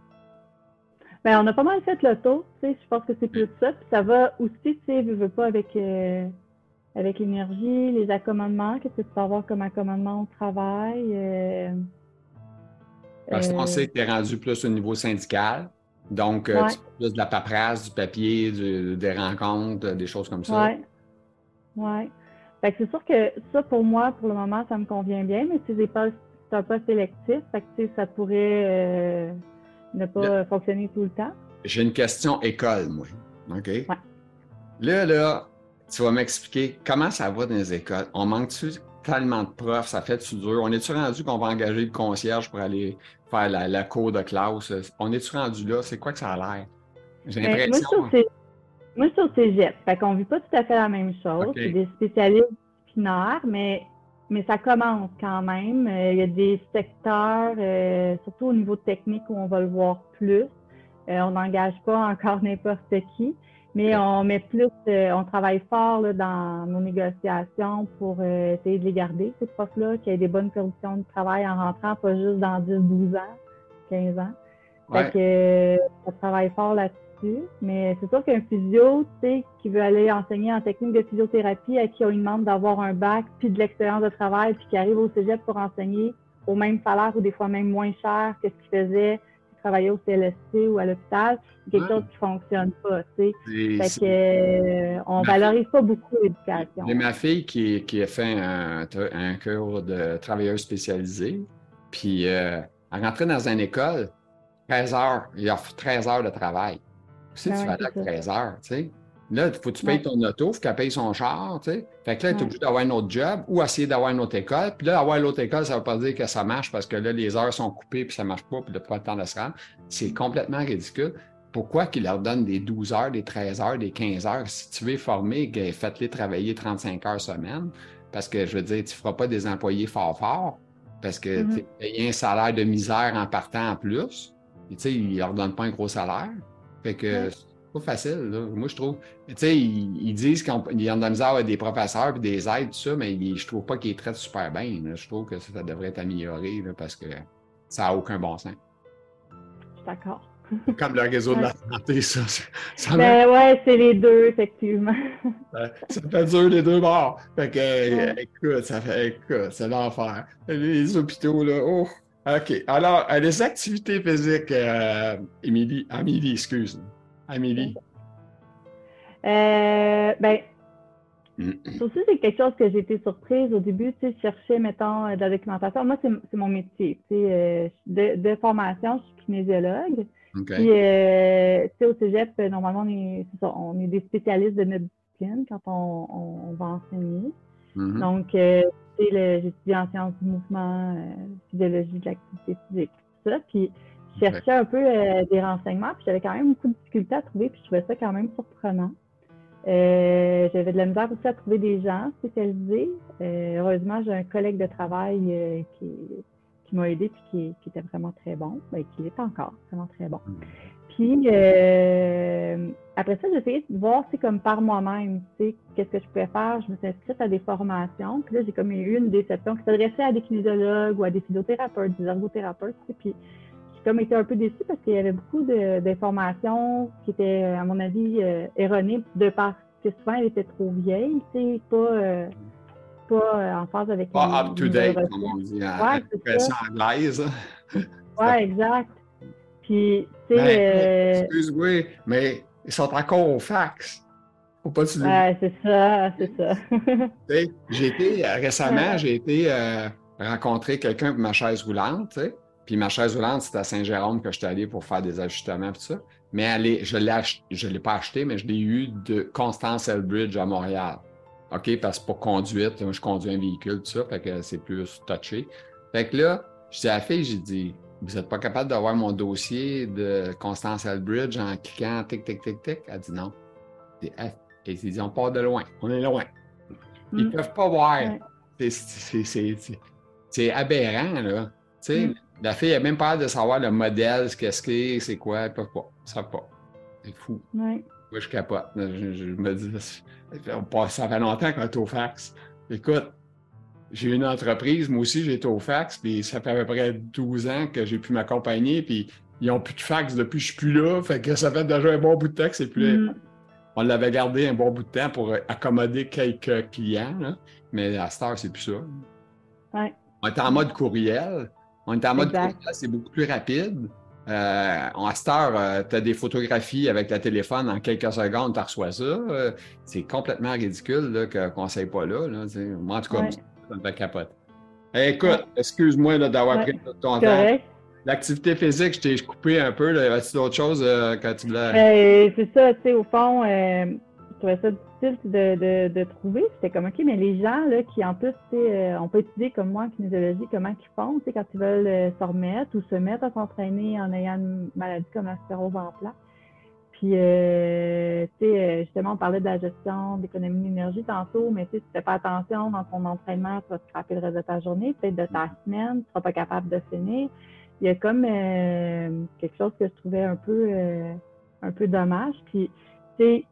Bien, on a pas mal fait le tour, tu sais, je pense que c'est plus ça. Puis ça va aussi, tu sais, je veux pas avec, euh, avec l'énergie, les accommodements, qu'est-ce que tu peux avoir comme accommodement au travail? Parce qu'on sait que tu es rendu plus au niveau syndical. Donc, euh, tu plus de la paperasse, du papier, des rencontres, des choses comme ça. Oui. Oui. c'est sûr que ça, pour moi, pour le moment, ça me convient bien, mais c'est pas, un pas sélectif. Fait que, ça pourrait euh, ne pas fonctionner tout le temps. J'ai une question école, moi. OK? Là, là, tu vas m'expliquer comment ça va dans les écoles. On manque-tu tellement de profs, ça fait-tu dur? On est-tu rendu qu'on va engager le concierge pour aller faire la, cour de classe? On est-tu rendu là? C'est quoi que ça a l'air? J'ai ben, l'impression... Moi, sur Cégep, fait qu'on vit pas tout à fait la même chose. C'est des spécialistes disciplinaires, mais, mais ça commence quand même. Euh, il y a des secteurs, euh, surtout au niveau technique, où on va le voir plus. Euh, on n'engage pas encore n'importe qui. Mais on met plus, euh, on travaille fort dans nos négociations pour essayer de les garder, ces profs-là, qui aient des bonnes conditions de travail en rentrant, pas juste dans 10, 12 ans, 15 ans. Fait que euh, on travaille fort là-dessus. Mais c'est sûr qu'un physio, tu sais, qui veut aller enseigner en technique de physiothérapie, à qui on lui demande d'avoir un bac, puis de l'expérience de travail, puis qui arrive au cégep pour enseigner au même salaire ou des fois même moins cher que ce qu'il faisait travailler au CLSC ou à l'hôpital, c'est quelque chose qui ne fonctionne pas, tu sais. Fait que, euh, on valorise pas beaucoup l'éducation. J'ai ma fille qui, qui a fait un, un, cours de travailleur spécialisé, puis euh, elle rentrait dans une école, 13 heures, il a 13 heures de travail. Si tu vas là 13 heures, tu sais. Là, il faut que tu payes ton auto, il faut qu'elle paye son char, tu sais. Fait que là, tu es obligé d'avoir un autre job ou essayer d'avoir une autre école. Puis là, avoir l'autre école, ça ne veut pas dire que ça marche parce que là, les heures sont coupées puis ça ne marche pas, puis tu pas le temps de se rendre. C'est complètement ridicule. Pourquoi qu'ils leur donnent des 12 heures, des 13 heures, des 15 heures? Si tu veux former, faites-les travailler 35 heures semaine. Parce que, je veux dire, tu ne feras pas des employés fort fort parce que mm-hmm. tu payes un salaire de misère en partant en plus. tu sais, ils ne leur donnent pas un gros salaire. Fait que pas facile. Là. Moi, je trouve. Tu sais, ils, disent qu'ils ont de la misère avec des professeurs et des aides, tout ça, mais je trouve pas qu'ils traitent super bien. Je trouve que ça, devrait être amélioré parce que ça n'a aucun bon sens. D'accord. Comme le réseau de la santé, ça. ça ben ouais, c'est les deux, effectivement. ça fait dur les deux bords. Fait que, écoute, ça fait, écoute, c'est l'enfer. Les hôpitaux, là, oh. OK. Alors, les activités physiques, euh, Émilie, Amélie, excuse-moi. Amélie? Euh, ben, aussi, c'est quelque chose que j'ai été surprise au début, tu sais, chercher, mettons, de la documentation. Moi, c'est mon métier, tu sais, euh, de, formation, je suis kinésiologue. Puis, euh, tu sais, au cégep, normalement, on est, on est des spécialistes de notre discipline quand on, va enseigner. Mm-hmm. Donc, j'étudie en sciences du mouvement, physiologie de l'activité physique, tout ça. Puis, je cherchais un peu euh, des renseignements, puis j'avais quand même beaucoup de difficultés à trouver, puis je trouvais ça quand même surprenant. Euh, j'avais de la misère aussi à trouver des gens spécialisés. Euh, heureusement, j'ai un collègue de travail qui, qui m'a aidé puis qui, qui, était vraiment très bon, ben, qui est encore vraiment très bon. Hmm. Puis après ça, j'ai essayé de voir, c'est comme par moi-même, tu sais, qu'est-ce que je pouvais faire. Je me suis inscrite à des formations. Puis là, j'ai comme eu une déception qui s'adressait à des kinésiologues ou à des physiothérapeutes, des ergothérapeutes. Puis comme été un peu déçue parce qu'il y avait beaucoup d'informations qui étaient, à mon avis, euh, erronées de par que souvent, elle était trop vieille, tu sais, pas, pas en phase avec Pas up-to-date, comme on dit, en ouais, anglaise. ouais, exact. Puis, tu sais... Excuse-moi, mais ils sont encore au fax. Faut pas se Ouais, c'est ça, c'est ça. j'ai été, récemment, j'ai été rencontrer quelqu'un pour ma chaise roulante, tu sais. Puis ma chaise roulante, c'était à Saint-Jérôme que j'étais allé pour faire des ajustements et tout ça. Mais elle je ne l'ai pas acheté, mais je l'ai eu de Constance Elbridge à Montréal. OK? Parce que pour conduite, moi, je conduis un véhicule, tout ça, fait que c'est plus touché. Fait que là, je dis à la fille, j'ai dit, vous n'êtes pas capable d'avoir mon dossier de Constance Elbridge en cliquant tic, tic, tic, tic? Elle dit non. Et elle dit, on part de loin. On est loin. Ils ne mm. peuvent pas voir. C'est aberrant, là. Mm. La fille n'a même pas de savoir le modèle, ce qu'est-ce que c'est, quoi. Elle peut pas. Ça pas. C'est fou. Ouais. Moi, je capote. Je, me dis, ça fait longtemps qu'on est au fax. Écoute, j'ai une entreprise, moi aussi, été au fax, puis ça fait à peu près 12 ans que j'ai pu m'accompagner, puis ils n'ont plus de fax depuis que je suis plus là. Fait que ça fait déjà un bon bout de temps que c'est plus. Mm. On l'avait gardé un bon bout de temps pour accommoder quelques clients, mais à Star, c'est plus ça. Ouais. On est en mode courriel. On est en mode c'est beaucoup plus rapide. Euh, à cette heure, euh, tu as des photographies avec ta téléphone en quelques secondes, tu reçois ça. Euh, c'est complètement ridicule qu'on ne sait pas là. Moi, en tout cas, me capote. écoute, excuse-moi d'avoir pris ton temps. L'activité physique, je t'ai coupé un peu. Y a-t-il d'autres choses quand tu l'as. Ben, c'est ça, tu sais, au fond, je trouvais ça de, de, trouver. C'était comme, OK, mais les gens là, qui, en plus, euh, on peut étudier comme moi en kinésiologie comment ils font quand ils veulent euh, se remettre ou se mettre à s'entraîner en ayant une maladie comme la sclérose en plaques. Puis, euh, tu sais, justement, on parlait de la gestion d'économie d'énergie tantôt, mais tu sais, si tu fais pas attention dans ton entraînement, tu vas te frapper le reste de ta journée, peut-être de ta semaine, tu seras pas capable de finir. Il y a comme quelque chose que je trouvais un peu, un peu dommage. Puis, tu sais,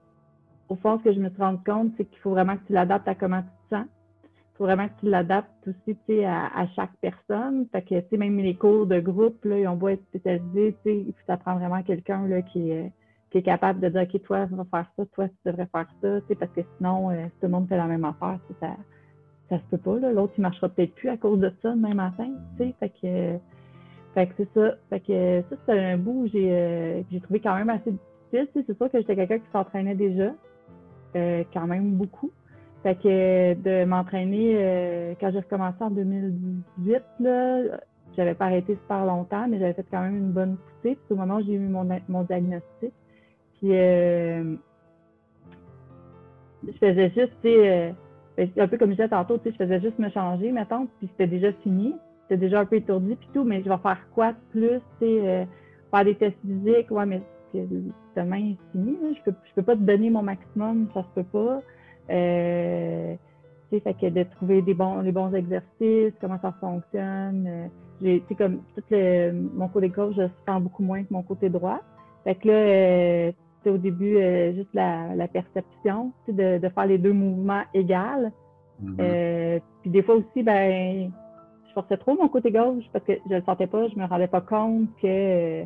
au fond, ce que je me suis rendu compte, c'est qu'il faut vraiment que tu l'adaptes à comment tu te sens. Il faut vraiment que tu l'adaptes aussi à, à chaque personne. Fait que, même les cours de groupe, là, ils ont beau être spécialisés, il faut t'apprendre vraiment quelqu'un qui est, qui est capable de dire, OK, toi, tu vas faire ça, toi, tu devrais faire ça, parce que sinon, euh, tout le monde fait la même affaire, ça ça se peut pas. L'autre, il marchera peut-être plus à cause de ça demain matin. Fait que, fait que c'est ça. Fait que ça, c'est un bout que j'ai euh, trouvé quand même assez difficile. C'est sûr que j'étais quelqu'un qui s'entraînait déjà. Euh, quand même beaucoup. Fait que de m'entraîner, euh, quand j'ai recommencé en 2018, là, j'avais pas arrêté super longtemps, mais j'avais fait quand même une bonne poussée. Puis au moment où j'ai eu mon, mon diagnostic, puis euh, je faisais juste, tu sais, ben, un peu comme je disais tantôt, tu sais, je faisais juste me changer, mettons, puis c'était déjà fini. C'était déjà un peu étourdi, puis tout, mais je vais faire quoi de plus, tu sais, faire des tests physiques, ouais, mais demain c'est fini. Je peux, je peux pas te donner mon maximum, ça se peut pas. Euh, fait que de trouver des bons, les bons exercices, comment ça fonctionne. Euh, j'ai, comme tout le, mon côté gauche, je sens beaucoup moins que mon côté droit. Fait que là, euh, au début, euh, juste la, la perception, de, de faire les deux mouvements égales. Mm-hmm. Euh, puis des fois aussi, ben, je forçais trop mon côté gauche parce que je le sentais pas, je me rendais pas compte que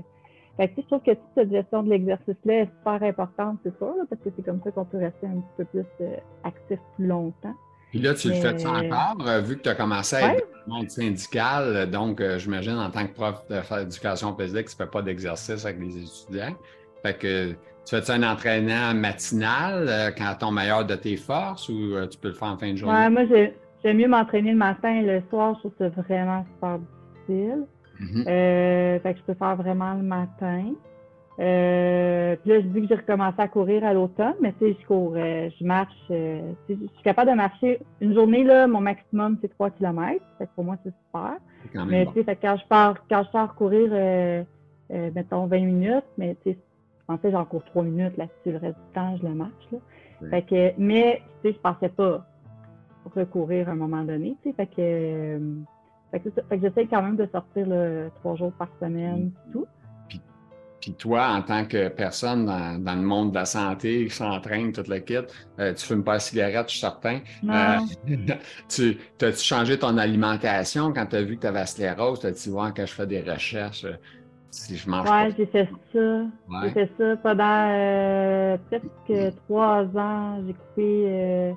fait que, je trouve que toute cette gestion de l'exercice-là est super importante, c'est sûr, parce que c'est comme ça qu'on peut rester un petit peu plus euh, actif plus longtemps. Puis là, tu le fais ça encore, euh, vu que tu as commencé à être dans le monde syndical, donc euh, j'imagine en tant que prof d'éducation physique, tu ne fais pas d'exercice avec les étudiants. Fait que tu fais-tu un entraînement matinal quand ton meilleur de tes forces ou tu peux le faire en fin de journée? Ouais, moi, j'aime mieux m'entraîner le matin et le soir, je trouve ça vraiment super difficile. Mm-hmm. Euh, fait que je peux faire vraiment le matin. Euh, puis là, je dis que j'ai recommencé à courir à l'automne, mais tu sais, je cours, euh, je marche. je suis capable de marcher. Une journée, là, mon maximum, c'est 3 km. Fait que pour moi, c'est super. Mais tu sais, quand je pars, quand je pars courir, mettons 20 minutes, mais tu sais, en fait, j'en cours 3 minutes là-dessus. Le reste du temps, je le marche. Là. Fait que, mais, tu sais, je pensais pas recourir à un moment donné, tu sais. Fait que, fait que, j'essaie quand même de sortir trois jours par semaine, mm. tout. Puis, toi, en tant que personne dans, le monde de la santé qui s'entraîne, toute la kit, euh, tu fumes pas de cigarette, je suis certain. Euh, tu as-tu changé ton alimentation quand tu as vu que tu avais la sclérose? Tu as dit, quand je fais des recherches, si je mange ouais, j'ai fait ça. J'ai fait ça pendant euh, presque trois ans. J'ai coupé euh,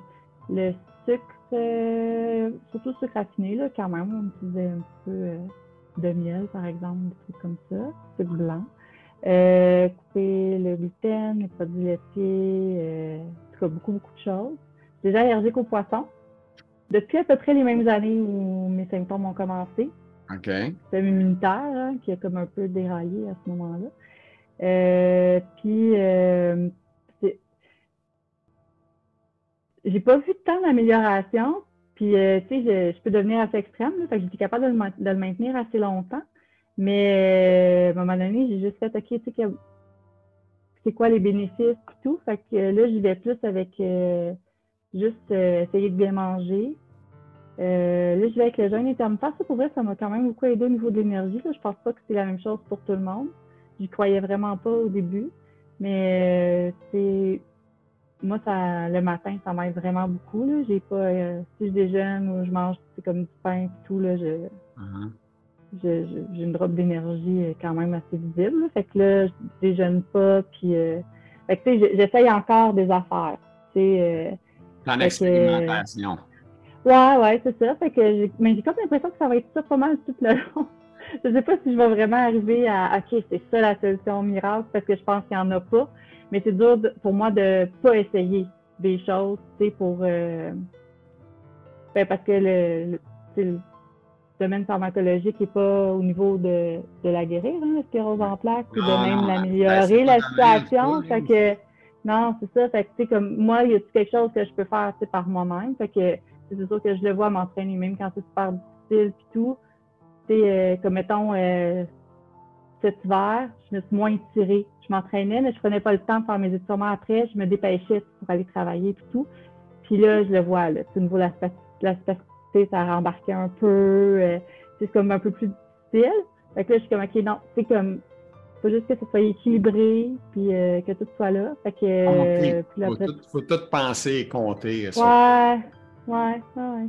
le sucre, surtout le sucre raffiné, là, quand même. On utilisait un peu de miel, par exemple, des trucs comme ça, sucre blanc. couper le gluten, les produits laitiers, en tout cas, beaucoup, beaucoup de choses. Déjà allergique aux poissons. Depuis à peu près les mêmes années où mes symptômes ont commencé. OK. C'est immunitaire hein, qui a comme un peu déraillé à ce moment-là. Euh, puis, euh, j'ai pas vu tant d'amélioration. Puis, euh, tu sais, je, peux devenir assez extrême. Là, fait que j'étais capable de le, maintenir assez longtemps. Mais à un moment donné, j'ai juste fait, OK, tu sais, c'est quoi les bénéfices et tout. Fait que là, j'y vais plus avec juste essayer de bien manger, euh, là, je vais avec le jeûne intermittent. Ça, pour vrai, ça m'a quand même beaucoup aidé au niveau de l'énergie. Je pense pas que c'est la même chose pour tout le monde. J'y croyais vraiment pas au début. Mais euh, c'est moi, ça, le matin, ça m'aide vraiment beaucoup. Là. J'ai pas, euh, si je déjeune ou je mange c'est comme du pain et tout, là, uh-huh. je, j'ai une drop d'énergie quand même assez visible. Fait que là, je déjeune pas. Puis, fait que, tu sais, j'essaye encore des affaires. Tu sais, expérimentation. Ouais, ouais, c'est ça. Fait que mais j'ai comme l'impression que ça va être ça pas mal tout le long. je sais pas si je vais vraiment arriver à OK, c'est ça la solution miracle parce que je pense qu'il n'y en a pas. Mais c'est dur pour moi de pas essayer des choses, tu sais, pour euh, ben, parce que le, le, domaine pharmacologique n'est pas au niveau de, de la guérir, hein, la sclérose en plaques, ou de même l'améliorer la situation? Fait que non, c'est ça. Fait que tu sais, comme moi, il y a quelque chose que je peux faire par moi-même? Fait que c'est sûr que je le vois m'entraîner, même quand c'est super difficile puis tout. Euh, comme mettons, euh, cet hiver, je me suis moins tirée. Je m'entraînais, mais je prenais pas le temps de faire mes étirements après. Je me dépêchais pour aller travailler puis tout. Puis là, je le vois, là. Au niveau de la spasticité, ça a rembarqué un peu. Euh, c'est comme un peu plus difficile. Fait que là, je suis comme, OK, non, c'est comme, faut juste que ça soit équilibré, puis que tout soit là. Fait que, puis faut, tout, faut, tout, penser et compter. Ça. Ouais, Ouais, ouais.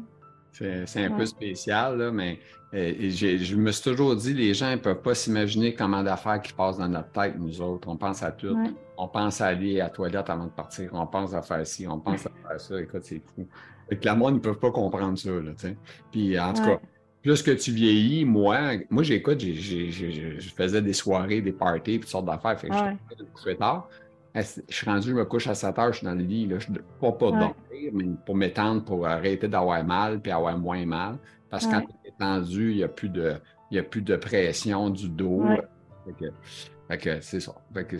C'est un peu spécial, là, mais euh, je me suis toujours dit, les gens ne peuvent pas s'imaginer comment d'affaires qui passent dans notre tête, nous autres. On pense à tout. On pense à aller à la toilette avant de partir. On pense à faire ci, on pense à faire ça. Écoute, c'est fou. Avec la ils ne peuvent pas comprendre ça. Là, Puis en tout cas, plus que tu vieillis, moi, moi j'écoute, je faisais des soirées, des parties, toutes sortes d'affaires. Fait que je tard je suis rendu, je me couche à 7 heures, je suis dans le lit. Là, je pas pour dormir, mais pour m'étendre, pour arrêter d'avoir mal puis avoir moins mal. Parce que quand tu es étendu, il n'y a, plus de, a plus de pression du dos. Fait que, c'est ça. Fait que,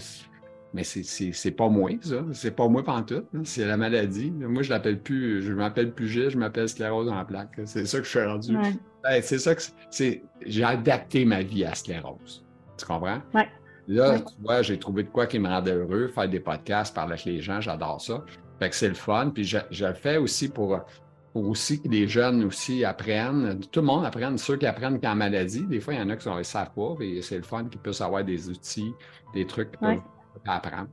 mais c'est pas moi, ça. C'est pas moi tout. C'est la maladie. Moi, je l'appelle plus, je m'appelle plus Gilles, je m'appelle sclérose en plaque. C'est ça que je suis rendu. c'est ça que c'est. J'ai adapté ma vie à sclérose. Tu comprends? Oui. Là, tu vois, j'ai trouvé de quoi qui me rendait heureux, faire des podcasts, parler avec les gens, j'adore ça. Fait que c'est le fun. Puis je, le fais aussi pour, aussi que les jeunes aussi apprennent. Tout le monde apprenne, ceux qui apprennent qu'en maladie. Des fois, il y en a qui ne savent pas, et c'est le fun qu'ils puissent avoir des outils, des trucs pour apprendre.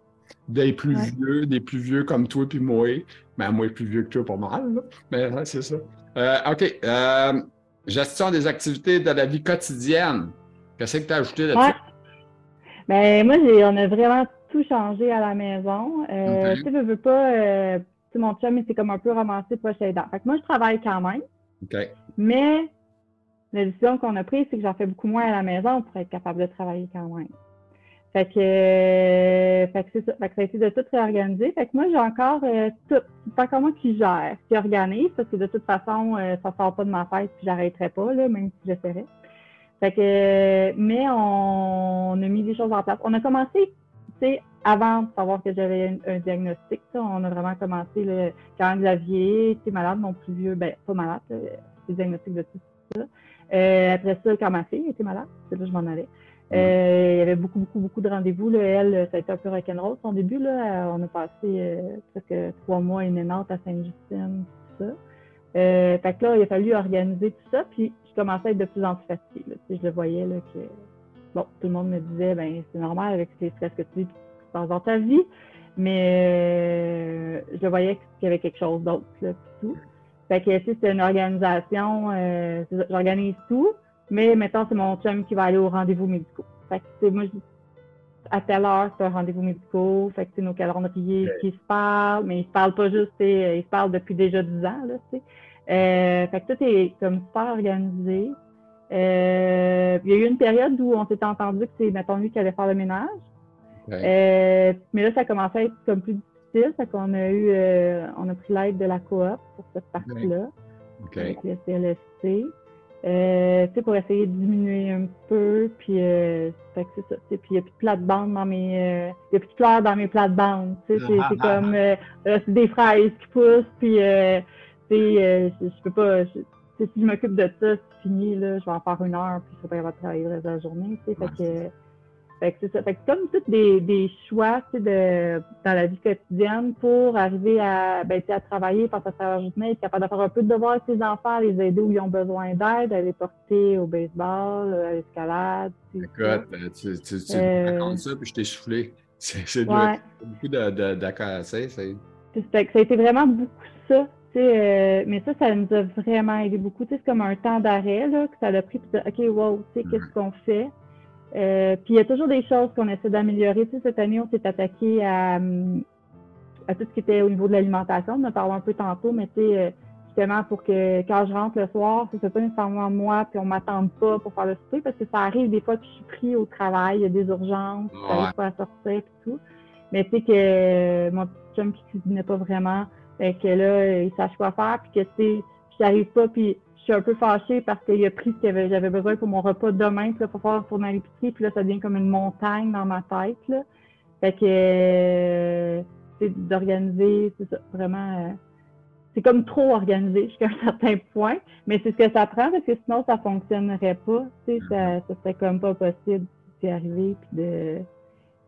Des plus vieux, des plus vieux comme toi puis moi. Mais ben, moi, plus vieux que toi, pour mal. Mais c'est ça. Euh, OK. Euh, gestion des activités de la vie quotidienne. Qu'est-ce que tu as ajouté là-dessus? Ben, moi, on a vraiment tout changé à la maison. Euh, Tu sais, veux pas, euh, mon chum, c'est comme un peu ramassé poche aidant. Fait que moi, je travaille quand même. Mais la décision qu'on a prise, c'est que j'en fais beaucoup moins à la maison pour être capable de travailler quand même. Fait que, euh, fait que c'est ça. Fait que ça a été de tout réorganiser. Fait que moi, j'ai encore euh, tout. C'est pas comment qui gère, qui organise, parce que de toute façon, euh, ça sort pas de ma tête, puis j'arrêterai pas, là, même si j'essaierais. Fait que, mais on, a mis des choses en place. On a commencé, tu sais, avant de savoir que j'avais un, diagnostic, on a vraiment commencé le, quand Xavier était malade, mon plus vieux, ben pas malade, c'est diagnostic de tout ça. Euh, après ça, quand ma fille était malade, c'est là que je m'en allais. Euh, il y avait beaucoup, beaucoup, beaucoup de rendez-vous. Elle, ça a été un peu rock'n'roll son début. Là. On a passé euh, presque trois mois et une à Sainte-Justine, tout ça. Euh, fait que là, il a fallu organiser tout ça. Puis commençais à être de plus en plus fatiguée. je le voyais là, que bon, tout le monde me disait ben c'est normal avec les stress que tu vis dans ta vie, mais euh, je voyais qu'il y avait quelque chose d'autre là, tout. Fait que c'est une organisation, euh, j'organise tout, mais maintenant c'est mon chum qui va aller au rendez-vous médicaux. Fait que, moi, à telle heure, c'est un rendez-vous médical. Fait que, c'est nos calendriers qui se parlent, mais ils se parlent pas juste, ils se parlent depuis déjà 10 ans, là, tu sais. Euh, fait que tout est comme super organisé. Euh, il y a eu une période où on s'était entendu que c'est, mettons, lui qui allait faire le ménage. Euh, mais là, ça commençait à être comme plus difficile. Fait qu'on a eu, euh, on a pris l'aide de la coop pour cette partie-là. Avec le CLSC. Euh, pour essayer de diminuer un peu, puis euh, c'est ça. Puis il n'y a plus de plate-bande dans mes. Euh, il n'y a plus de fleurs dans mes plates-bandes. C'est comme euh, c'est des fraises qui poussent, puis euh, je, peux pas. si je m'occupe de ça, c'est fini, là, je vais en faire une heure, puis je ne serai pas capable de travailler le reste de la journée. Fait que fait que c'est ça. Fait que comme tous des, des choix de, dans la vie quotidienne pour arriver à, ben, à travailler, passer à la journée, être capable de faire un peu de devoir avec ses enfants, les aider où ils ont besoin d'aide, à les porter au baseball, à l'escalade. Écoute, euh, tu, tu, tu euh, racontes ça, puis je t'ai soufflé. C'est ouais. beaucoup d'accords. Ça, ça a été vraiment beaucoup ça. Euh, mais ça, ça nous a vraiment aidé beaucoup. C'est comme un temps d'arrêt que ça a pris. Puis OK, wow, tu sais, qu'est-ce qu'on fait? Euh, puis il y a toujours des choses qu'on essaie d'améliorer. Tu sais, cette année, on s'est attaqué à, à, tout ce qui était au niveau de l'alimentation. On en parlé un peu tantôt, mais tu sais, euh, justement pour que quand je rentre le soir, ce soit pas nécessairement moi, puis on m'attende pas pour faire le souper, parce que ça arrive des fois que je suis pris au travail, il y a des urgences, ouais. pas à sortir et tout. Mais tu sais que euh, mon petit chum qui cuisinait pas vraiment, fait que là, il sache quoi faire, puis que tu sais, j'arrive pas, puis suis un peu fâchée parce qu'il a pris ce que j'avais besoin pour mon repas demain, puis là, pour pouvoir retourner à l'épicerie, puis là, ça devient comme une montagne dans ma tête, là. Fait que, euh, c'est d'organiser, c'est ça, vraiment, euh, c'est comme trop organisé jusqu'à un certain point, mais c'est ce que ça prend parce que sinon, ça fonctionnerait pas, tu sais, ça, ça serait comme pas possible d'y arriver, puis de,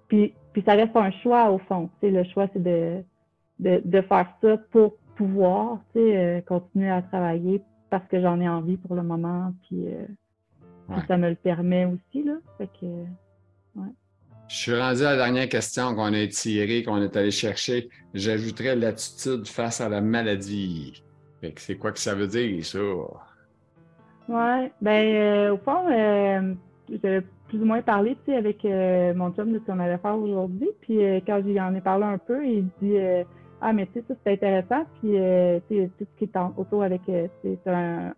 puis, puis ça reste un choix au fond, tu sais, le choix, c'est de, de, de faire ça pour pouvoir, tu sais, euh, continuer à travailler parce que j'en ai envie pour le moment, puis, euh, ça me le permet aussi, là. Fait que, ouais. Je suis rendu à la dernière question qu'on a tirée, qu'on est allé chercher. J'ajouterais l'attitude face à la maladie. Fait que c'est quoi que ça veut dire, ça? Ouais, ben, euh, au fond, euh, j'avais plus ou moins parlé, avec mon chum de ce qu'on allait faire aujourd'hui. Puis quand j'y en ai parlé un peu, il dit ah, mais tu sais, ça, c'est intéressant. Puis, euh, tu sais, tout ce qui est autour avec, euh, c'est un.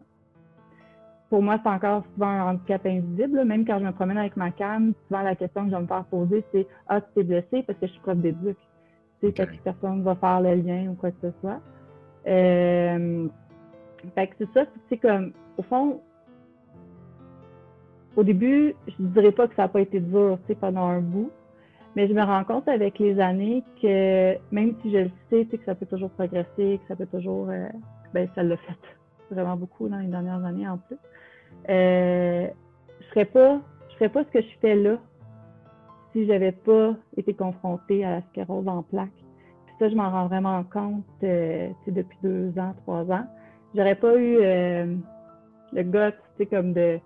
Pour moi, c'est encore souvent un handicap invisible. Même quand je me promène avec ma canne, souvent la question que je vais me faire poser, c'est Ah, tu t'es blessé parce que je suis prof d'éduc. Tu sais, que personne ne va faire le lien ou quoi que ce soit. Euh, fait que c'est ça, c'est comme, au fond, au début, je ne dirais pas que ça n'a pas été dur, tu sais, pendant un bout. Mais je me rends compte avec les années que même si je le sais, que ça peut toujours progresser, que ça peut toujours. Euh, ben, ça l'a fait vraiment beaucoup dans les dernières années en plus. Euh, je serais pas, je ferais pas ce que je fais là si j'avais pas été confrontée à la sclérose en plaques. Puis ça, je m'en rends vraiment compte euh, depuis deux ans, trois ans. J'aurais pas eu euh, le goût, comme de,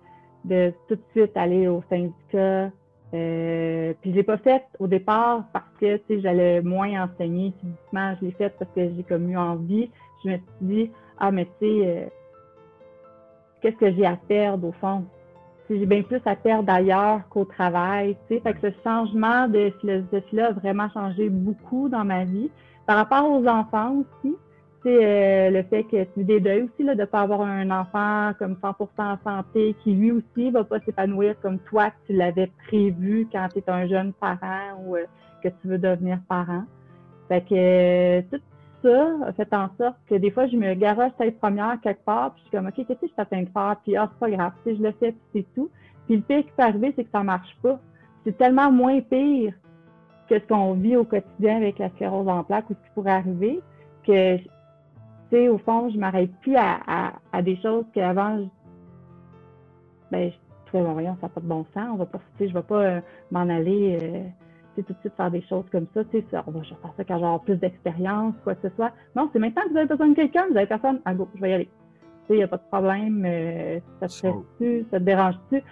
de tout de suite aller au syndicat, euh, puis je l'ai pas fait au départ parce que j'allais moins enseigner physiquement. Je l'ai fait parce que j'ai comme eu envie. Je me suis dit ah mais tu sais euh, qu'est-ce que j'ai à perdre au fond? J'ai bien plus à perdre ailleurs qu'au travail. Fait que ce changement de philosophie-là a vraiment changé beaucoup dans ma vie. Par rapport aux enfants aussi, euh, le fait que tu des deuils aussi, là, de ne pas avoir un enfant comme 100% en santé, qui lui aussi va pas s'épanouir comme toi que tu l'avais prévu quand tu es un jeune parent ou euh, que tu veux devenir parent. Fait que euh, tout ça a fait en sorte que des fois, je me garoche tête première quelque part, puis je suis comme, OK, qu'est-ce que je suis en de faire? Puis, ah, c'est pas grave, je le fais, puis c'est tout. Puis le pire qui peut arriver, c'est que ça marche pas. C'est tellement moins pire que ce qu'on vit au quotidien avec la sclérose en plaques ou ce qui pourrait arriver que au fond, je m'arrête plus à, des choses qu'avant, je, ben, je trouvais, bon, voyons, ça n'a pas de bon sens. On va pas, je ne vais pas euh, m'en aller euh, tout de suite faire des choses comme ça. ça on va faire ça quand j'aurai plus d'expérience, quoi que ce soit. Non, c'est maintenant que vous avez besoin de quelqu'un, vous avez personne. Ah, go, je vais y aller. Il n'y a pas de problème. Euh, ça te stresse-tu? Ça te dérange-tu?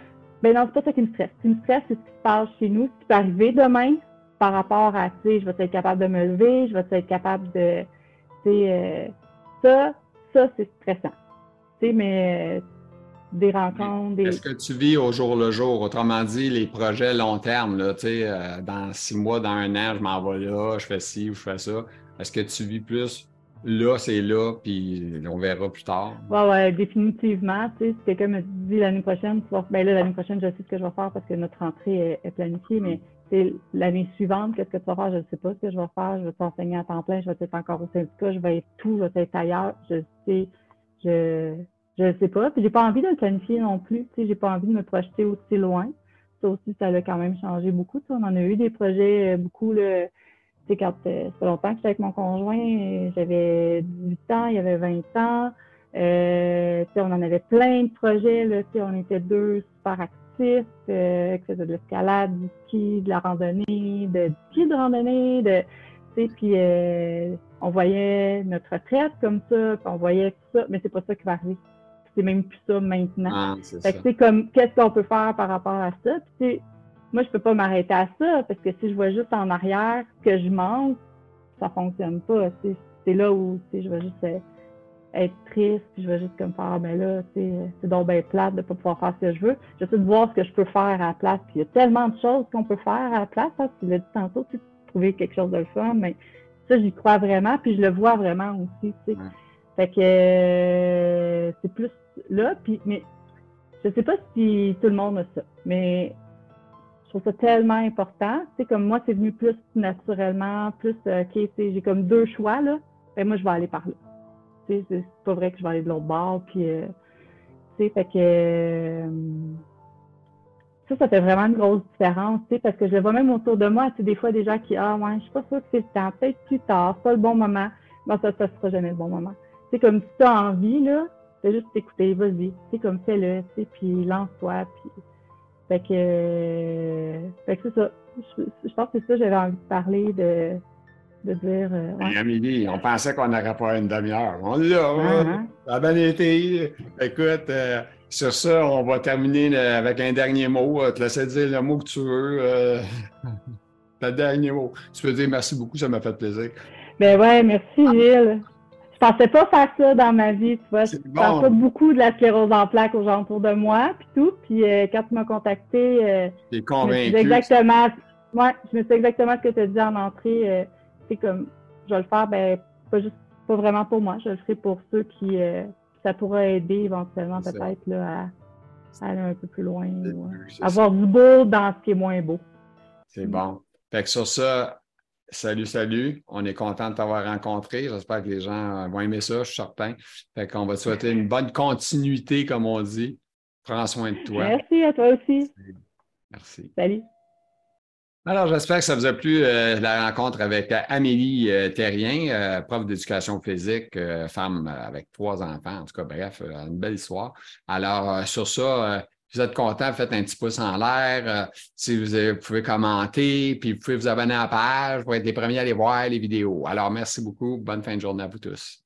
Ben non, c'est pas ça qui me stresse. Ce qui me stresse, c'est ce qui se passe chez nous, ce qui peut arriver demain par rapport à, tu sais, je vais être capable de me lever, je vais être capable de, tu sais, ça, ça, c'est stressant. Tu sais, mais des rencontres. Des... Est-ce que tu vis au jour le jour? Autrement dit, les projets long terme, là, tu sais, euh, dans six mois, dans un an, je m'en vais là, je fais ci ou je fais ça. Est-ce que tu vis plus là, c'est là, puis on verra plus tard? Oui, ouais, définitivement. Tu sais, si quelqu'un me dit l'année prochaine, tu vas... ben là, l'année prochaine, je sais ce que je vais faire parce que notre rentrée est, planifiée, mais l'année suivante, qu'est-ce que tu vas faire? Je ne sais pas ce que je vais faire. Je vais t'enseigner à temps plein, je vais être encore au syndicat, je vais être tout, je vais être ailleurs. Je sais, je je sais pas. Puis j'ai pas envie de le planifier non plus. Tu sais, j'ai pas envie de me projeter aussi loin. Ça aussi, ça a quand même changé beaucoup. On en a eu des projets euh, beaucoup. Le, tu sais, quand euh, longtemps que j'étais avec mon conjoint, j'avais 18 ans, il y avait 20 ans. Euh, tu sais, on en avait plein de projets. Là, tu sais, on était deux super actifs, euh, qui faisaient de l'escalade, du ski, de la randonnée, de, du ski de randonnée, de tu sais, puis euh, on voyait notre retraite comme ça, puis on voyait tout ça, mais c'est pas ça qui va arriver c'est même plus ça maintenant. Ah, fait que c'est comme, qu'est-ce qu'on peut faire par rapport à ça? Puis, moi, je peux pas m'arrêter à ça parce que si je vois juste en arrière que je manque, ça fonctionne pas. C'est là où je vais juste euh, être triste, puis je vais juste comme faire, ah, ben là, c'est donc bien plate de pas pouvoir faire ce que je veux. J'essaie de voir ce que je peux faire à la place. Puis il y a tellement de choses qu'on peut faire à la place. Hein, tu l'as dit tantôt, tu trouver quelque chose de le fun, mais ça, j'y crois vraiment, puis je le vois vraiment aussi. Tu sais. Fait que euh, c'est plus là. Puis, mais je sais pas si tout le monde a ça, mais je trouve ça tellement important. Tu sais, comme moi, c'est venu plus naturellement, plus, euh, OK, j'ai comme deux choix, là. Ben, moi, je vais aller par là. C'est pas vrai que je vais aller de l'autre bord, puis, euh, tu sais, fait que... Euh, ça, ça fait vraiment une grosse différence, tu sais, parce que je le vois même autour de moi, tu sais, des fois, des gens qui, ah, ouais, je suis pas sûre que c'est le temps, peut-être plus tard, c'est pas le bon moment. Ben, ça, ça sera jamais le bon moment. Sais, comme si tu as envie, là, Fais juste t'écouter, vas-y. C'est comme fais-le, tu puis lance-toi, puis. Fait que, euh, fait que c'est ça. Je, pense que c'est ça j'avais envie de parler, de, de dire. Euh, ouais. On pensait qu'on n'aurait pas une demi-heure. On l'a, uh Ça a bien été. Écoute, euh, sur ça, on va terminer avec un dernier mot. te laisser dire le mot que tu veux. le dernier mot. Tu peux dire merci beaucoup, ça m'a fait plaisir. Ben ouais, merci Gilles pensais pas faire ça dans ma vie, tu vois. Je pense pas beaucoup de la sclérose en plaques aux gens autour de moi, puis tout. Puis euh, quand tu m'as contacté, euh, convaincu. exactement, ouais, je me sais exactement ce que tu as dit en entrée. Euh, c'est comme, je vais le faire, ben pas juste, pas vraiment pour moi, je le ferai pour ceux qui, euh, ça pourrait aider éventuellement peut-être là à, aller un peu plus loin, ou, avoir du beau dans ce qui est moins beau. C'est bon. Fait que sur ça, Salut, salut. On est content de t'avoir rencontré. J'espère que les gens vont aimer ça, je suis certain. Fait qu'on va te souhaiter une bonne continuité, comme on dit. Prends soin de toi. Merci à toi aussi. Merci. Salut. Alors, j'espère que ça vous a plu euh, la rencontre avec Amélie euh, Terrien, euh, prof d'éducation physique, femme avec trois enfants. En tout cas, bref, une belle histoire. Alors, sur ça, vous êtes content, faites un petit pouce en l'air. Euh, si vous, pouvez commenter, puis vous pouvez vous abonner à la page pour être les premiers à aller voir les vidéos. Alors, merci beaucoup. Bonne fin de journée à vous tous.